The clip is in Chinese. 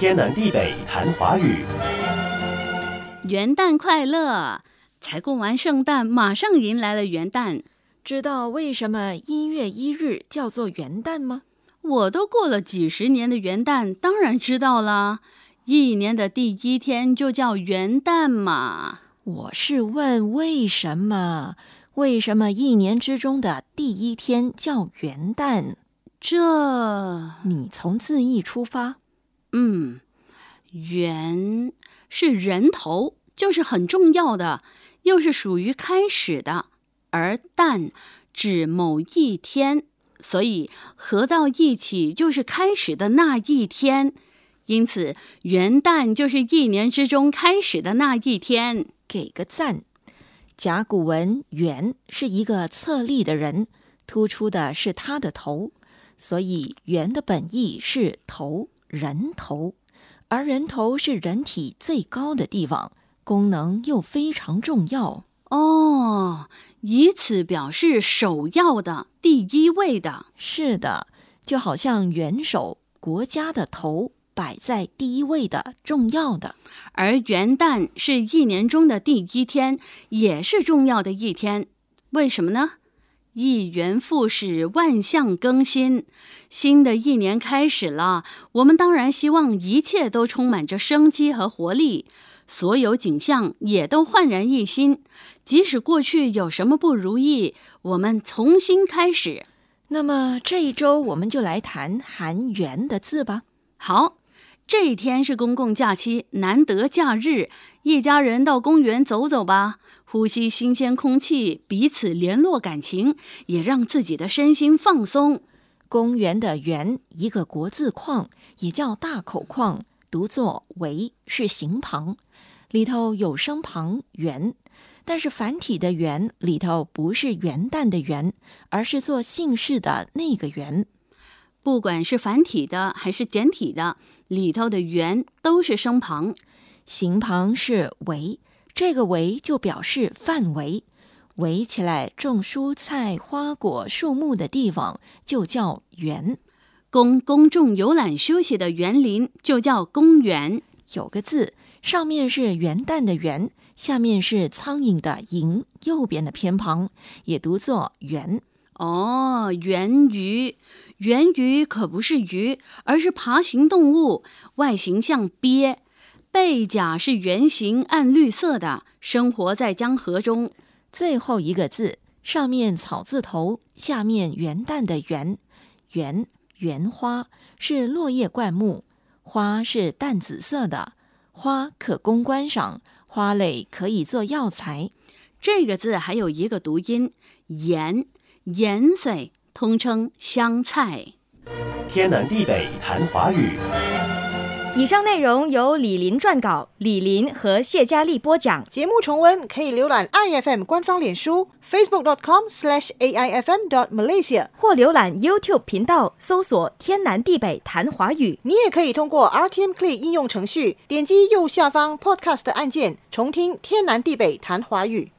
天南地北谈华语。元旦快乐！才过完圣诞，马上迎来了元旦。知道为什么一月一日叫做元旦吗？我都过了几十年的元旦，当然知道啦。一年的第一天就叫元旦嘛。我是问为什么？为什么一年之中的第一天叫元旦？这你从字义出发，嗯，元是人头，就是很重要的，又是属于开始的；而旦指某一天，所以合到一起就是开始的那一天。因此，元旦就是一年之中开始的那一天。给个赞。甲骨文“元”是一个侧立的人，突出的是他的头，所以“元”的本意是头，人头。而人头是人体最高的地方，功能又非常重要哦，以此表示首要的、第一位的。是的，就好像元首，国家的头。摆在第一位的重要的，而元旦是一年中的第一天，也是重要的一天。为什么呢？一元复始，万象更新，新的一年开始了。我们当然希望一切都充满着生机和活力，所有景象也都焕然一新。即使过去有什么不如意，我们重新开始。那么这一周我们就来谈含“元”的字吧。好。这一天是公共假期，难得假日，一家人到公园走走吧，呼吸新鲜空气，彼此联络感情，也让自己的身心放松。公园的“园”一个国字框，也叫大口框，读作“为”，是形旁，里头有声旁“元”，但是繁体的“元”里头不是元旦的“元”，而是做姓氏的那个“元”。不管是繁体的还是简体的，里头的“元”都是声旁，形旁是“围”，这个“围”就表示范围，围起来种蔬菜、花果、树木的地方就叫园。供公众游览休息的园林就叫公园。有个字，上面是元旦的“元”，下面是苍蝇的“蝇”，右边的偏旁也读作“园”。哦，圆鱼。圆鱼可不是鱼，而是爬行动物，外形像鳖，背甲是圆形、暗绿色的，生活在江河中。最后一个字，上面草字头，下面元旦的元，元元花是落叶灌木，花是淡紫色的，花可供观赏，花蕾可以做药材。这个字还有一个读音，盐，盐水。通称香菜。天南地北谈华语。以上内容由李林撰稿，李林和谢佳丽播讲。节目重温可以浏览 iFM 官方脸书 facebook.com/aifm.malaysia，或浏览 YouTube 频道搜索“天南地北谈华语”。你也可以通过 RTM Play 应用程序点击右下方 Podcast 按键，重听“天南地北谈华语”。